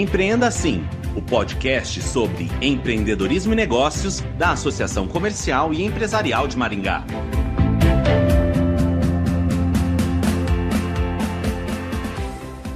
Empreenda Assim, o podcast sobre empreendedorismo e negócios da Associação Comercial e Empresarial de Maringá.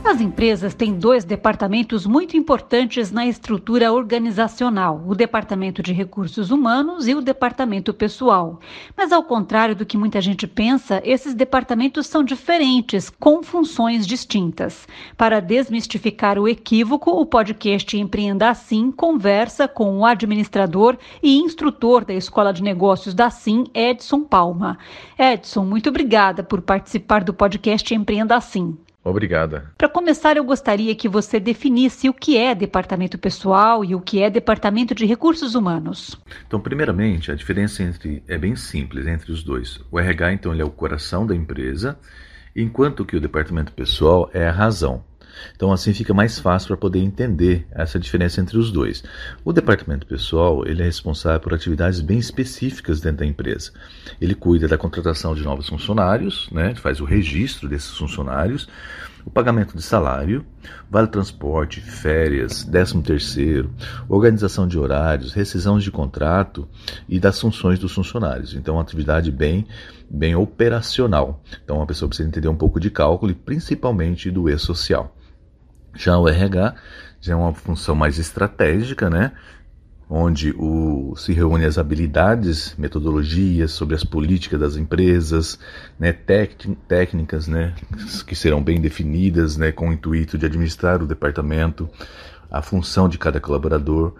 As empresas têm dois departamentos muito importantes na estrutura organizacional: o Departamento de Recursos Humanos e o Departamento Pessoal. Mas, ao contrário do que muita gente pensa, esses departamentos são diferentes, com funções distintas. Para desmistificar o equívoco, o podcast Empreenda Assim conversa com o administrador e instrutor da Escola de Negócios da Sim, Edson Palma. Edson, muito obrigada por participar do podcast Empreenda Assim. Obrigada. Para começar, eu gostaria que você definisse o que é departamento pessoal e o que é departamento de recursos humanos. Então, primeiramente, a diferença entre é bem simples entre os dois. O RH, então, ele é o coração da empresa, enquanto que o departamento pessoal é a razão. Então, assim fica mais fácil para poder entender essa diferença entre os dois. O departamento pessoal ele é responsável por atividades bem específicas dentro da empresa. Ele cuida da contratação de novos funcionários, né, faz o registro desses funcionários, o pagamento de salário, vale transporte, férias, 13 terceiro, organização de horários, rescisão de contrato e das funções dos funcionários. Então, uma atividade bem, bem operacional. Então, a pessoa precisa entender um pouco de cálculo e principalmente do E-social. Já o RH já é uma função mais estratégica, né? onde o, se reúne as habilidades, metodologias sobre as políticas das empresas, né, técnicas né, que serão bem definidas né, com o intuito de administrar o departamento, a função de cada colaborador,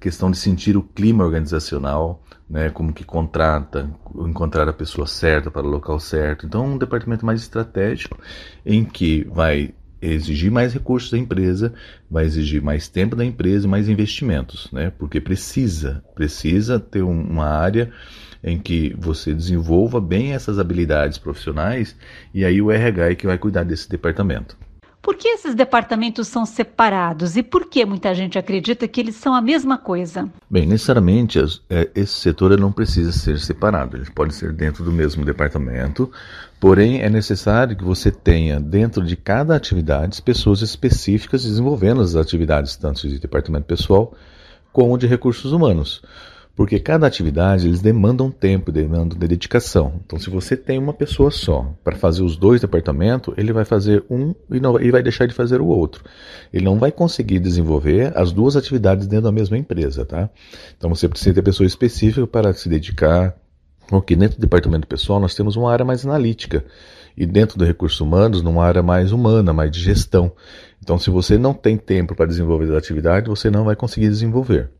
questão de sentir o clima organizacional, né, como que contrata, encontrar a pessoa certa para o local certo. Então, um departamento mais estratégico em que vai exigir mais recursos da empresa, vai exigir mais tempo da empresa e mais investimentos, né? Porque precisa, precisa ter uma área em que você desenvolva bem essas habilidades profissionais e aí o RH é que vai cuidar desse departamento. Por que esses departamentos são separados? E por que muita gente acredita que eles são a mesma coisa? Bem, necessariamente é, esse setor não precisa ser separado, ele pode ser dentro do mesmo departamento, porém é necessário que você tenha dentro de cada atividade pessoas específicas desenvolvendo as atividades tanto de departamento pessoal como de recursos humanos porque cada atividade eles demandam tempo, demandam dedicação. Então, se você tem uma pessoa só para fazer os dois departamentos, ele vai fazer um e, não, e vai deixar de fazer o outro. Ele não vai conseguir desenvolver as duas atividades dentro da mesma empresa, tá? Então, você precisa ter pessoa específica para se dedicar. Porque dentro do departamento pessoal nós temos uma área mais analítica e dentro do recursos humanos numa área mais humana, mais de gestão. Então, se você não tem tempo para desenvolver a atividade, você não vai conseguir desenvolver.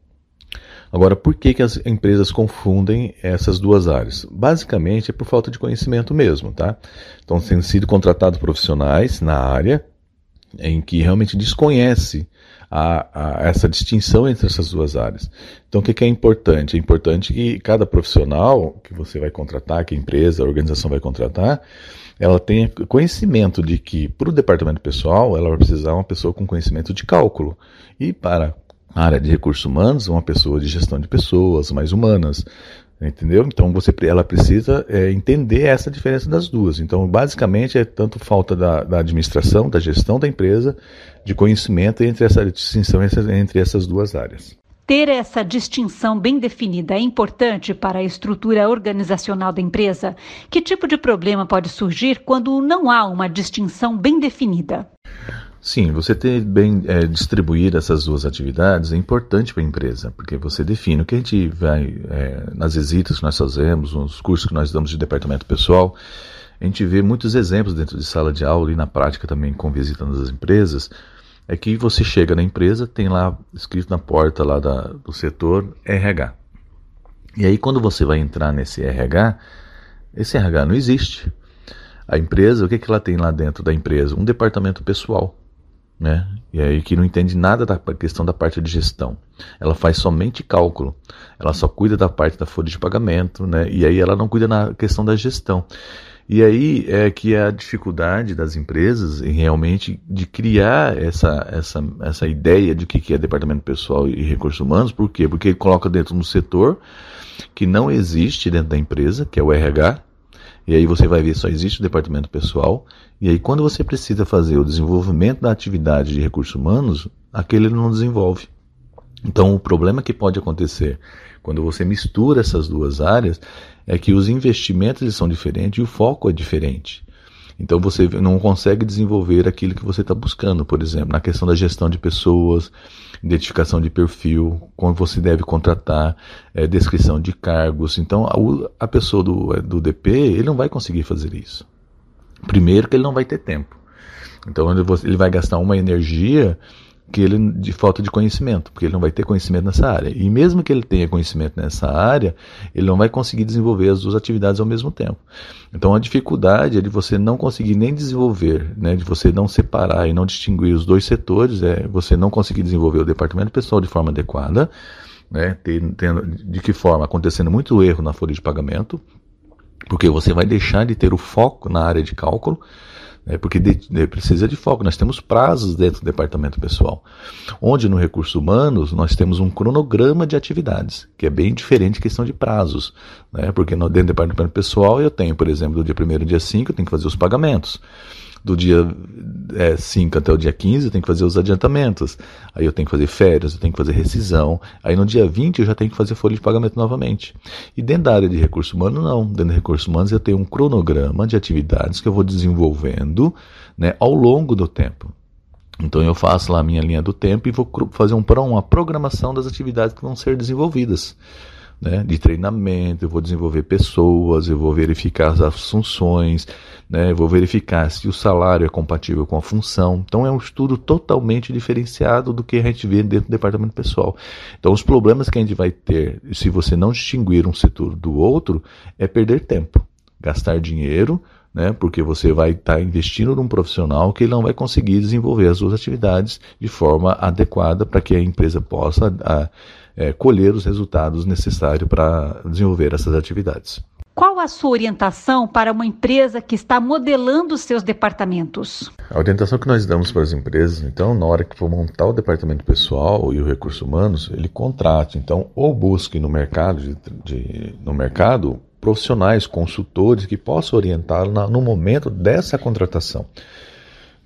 Agora, por que, que as empresas confundem essas duas áreas? Basicamente é por falta de conhecimento mesmo, tá? Então, têm sido contratados profissionais na área em que realmente desconhece a, a, essa distinção entre essas duas áreas. Então, o que, que, é importante? É importante que cada profissional que você vai contratar, que a empresa, a organização vai contratar, ela tenha conhecimento de que, para o departamento pessoal, ela vai precisar uma pessoa com conhecimento de cálculo. E para área de recursos humanos, uma pessoa de gestão de pessoas, mais humanas, entendeu? Então você, ela precisa é, entender essa diferença das duas. Então, basicamente, é tanto falta da, da, administração, da gestão da empresa, de conhecimento entre essa distinção entre essas duas áreas. Ter essa distinção bem definida é importante para a estrutura organizacional da empresa? Que tipo de problema pode surgir quando não há uma distinção bem definida? Sim, você ter bem é, distribuir essas duas atividades é importante para a empresa, porque você define o que a gente vai, é, nas visitas que nós fazemos, nos cursos que nós damos de departamento pessoal, a gente vê muitos exemplos dentro de sala de aula e na prática também com visita nas empresas, é que você chega na empresa, tem lá escrito na porta lá da, do setor RH. E aí quando você vai entrar nesse RH, esse RH não existe. A empresa, o que, que ela tem lá dentro da empresa? Um departamento pessoal né? E aí que não entende nada da questão da parte de gestão. Ela faz somente cálculo. Ela só cuida da parte da folha de pagamento, né? E aí ela não cuida na questão da gestão. E aí é que é a dificuldade das empresas em realmente de criar essa, essa, essa ideia de que é departamento pessoal e recursos humanos. Por quê? Porque ele coloca dentro de um setor que não existe dentro da empresa, que é o RH, E aí você vai ver só existe o departamento pessoal. E aí quando você precisa fazer o desenvolvimento da atividade de recursos humanos, aquele não desenvolve. Então o problema que pode acontecer quando você mistura essas duas áreas é que os investimentos são diferentes e o foco é diferente. Então você não consegue desenvolver aquilo que você está buscando, por exemplo, na questão da gestão de pessoas, identificação de perfil, como você deve contratar, é, descrição de cargos. Então a, a pessoa do, do DP ele não vai conseguir fazer isso. Primeiro que ele não vai ter tempo. Então ele vai gastar uma energia que ele de falta de conhecimento, porque ele não vai ter conhecimento nessa área. E mesmo que ele tenha conhecimento nessa área, ele não vai conseguir desenvolver as duas atividades ao mesmo tempo. Então a dificuldade é de você não conseguir nem desenvolver, né, de você não separar e não distinguir os dois setores, é você não conseguir desenvolver o departamento pessoal de forma adequada, né, tendo, de que forma acontecendo muito erro na folha de pagamento, porque você vai deixar de ter o foco na área de cálculo é porque de, de, precisa de foco. Nós temos prazos dentro do departamento pessoal, onde no recursos humanos nós temos um cronograma de atividades, que é bem diferente questão de prazos, né? porque no, dentro do departamento pessoal eu tenho, por exemplo, do dia 1 ao dia 5 eu tenho que fazer os pagamentos do dia é, 5 até o dia 15 eu tenho que fazer os adiantamentos. Aí eu tenho que fazer férias, eu tenho que fazer rescisão. Aí no dia 20 eu já tenho que fazer folha de pagamento novamente. E dentro da área de recursos humanos, não. Dentro de recursos humanos eu tenho um cronograma de atividades que eu vou desenvolvendo né, ao longo do tempo. Então eu faço lá a minha linha do tempo e vou fazer um, uma programação das atividades que vão ser desenvolvidas né, de treinamento, eu vou desenvolver pessoas, eu vou verificar as funções, né, eu vou verificar se o salário é compatível com a função. Então é um estudo totalmente diferenciado do que a gente vê dentro do departamento pessoal. Então os problemas que a gente vai ter, se você não distinguir um setor do outro, é perder tempo, gastar dinheiro, né, porque você vai estar tá investindo num profissional que ele não vai conseguir desenvolver as duas atividades de forma adequada para que a empresa possa a, é, colher os resultados necessários para desenvolver essas atividades. Qual a sua orientação para uma empresa que está modelando seus departamentos? A orientação que nós damos para as empresas, então, na hora que for montar o departamento pessoal e o recurso humanos, ele contrate, então, ou busque no mercado, de, de, no mercado profissionais, consultores que possam orientá-lo no momento dessa contratação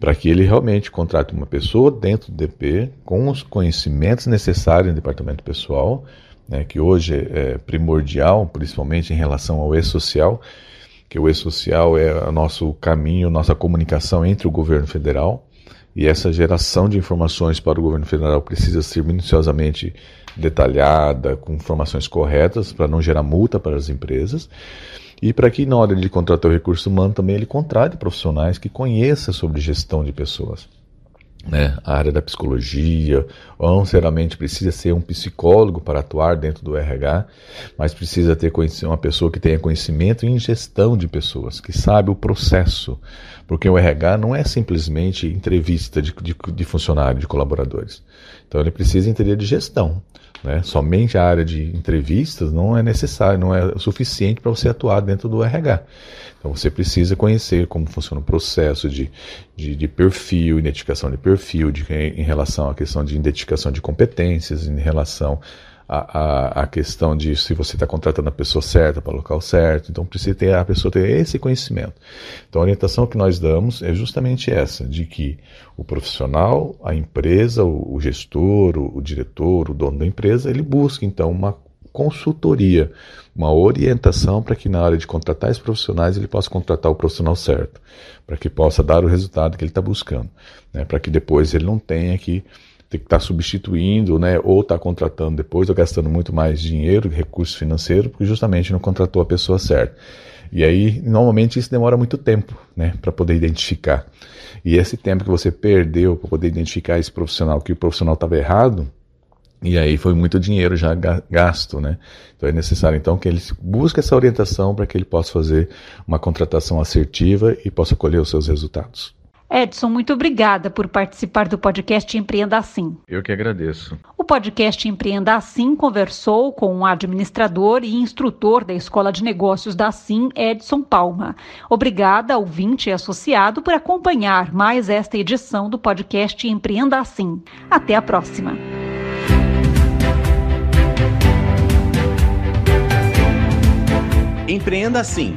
para que ele realmente contrate uma pessoa dentro do DP com os conhecimentos necessários no departamento pessoal, né, que hoje é primordial, principalmente em relação ao e-social, que o e-social é o nosso caminho, nossa comunicação entre o governo federal, e essa geração de informações para o governo federal precisa ser minuciosamente detalhada, com informações corretas, para não gerar multa para as empresas. E para que na hora de contratar o recurso humano também ele contrate profissionais que conheçam sobre gestão de pessoas. Né? A área da psicologia, ou não necessariamente precisa ser um psicólogo para atuar dentro do RH, mas precisa ter uma pessoa que tenha conhecimento em gestão de pessoas, que sabe o processo, porque o RH não é simplesmente entrevista de, de, de funcionário, de colaboradores. Então ele precisa entender de gestão. Né? Somente a área de entrevistas não é necessário, não é suficiente para você atuar dentro do RH. Então você precisa conhecer como funciona o processo de, de, de perfil, identificação de perfil, de, em relação à questão de identificação de competências, em relação a, a, a questão de se você está contratando a pessoa certa para o local certo. Então precisa ter a pessoa ter esse conhecimento. Então a orientação que nós damos é justamente essa, de que o profissional, a empresa, o, o gestor, o, o diretor, o dono da empresa, ele busca então uma consultoria, uma orientação para que na hora de contratar esses profissionais ele possa contratar o profissional certo, para que possa dar o resultado que ele está buscando, né? para que depois ele não tenha que ter que estar tá substituindo, né, ou estar tá contratando depois, ou gastando muito mais dinheiro, recurso financeiro, porque justamente não contratou a pessoa certa. E aí, normalmente isso demora muito tempo, né, para poder identificar. E esse tempo que você perdeu para poder identificar esse profissional, que o profissional estava errado, e aí foi muito dinheiro já gasto, né? Então é necessário então que ele busque essa orientação para que ele possa fazer uma contratação assertiva e possa colher os seus resultados. Edson, muito obrigada por participar do podcast Empreenda Assim. Eu que agradeço. O podcast Empreenda Assim conversou com um administrador e instrutor da Escola de Negócios da Assim, Edson Palma. Obrigada, ouvinte e associado, por acompanhar mais esta edição do podcast Empreenda Assim. Até a próxima. Empreenda Assim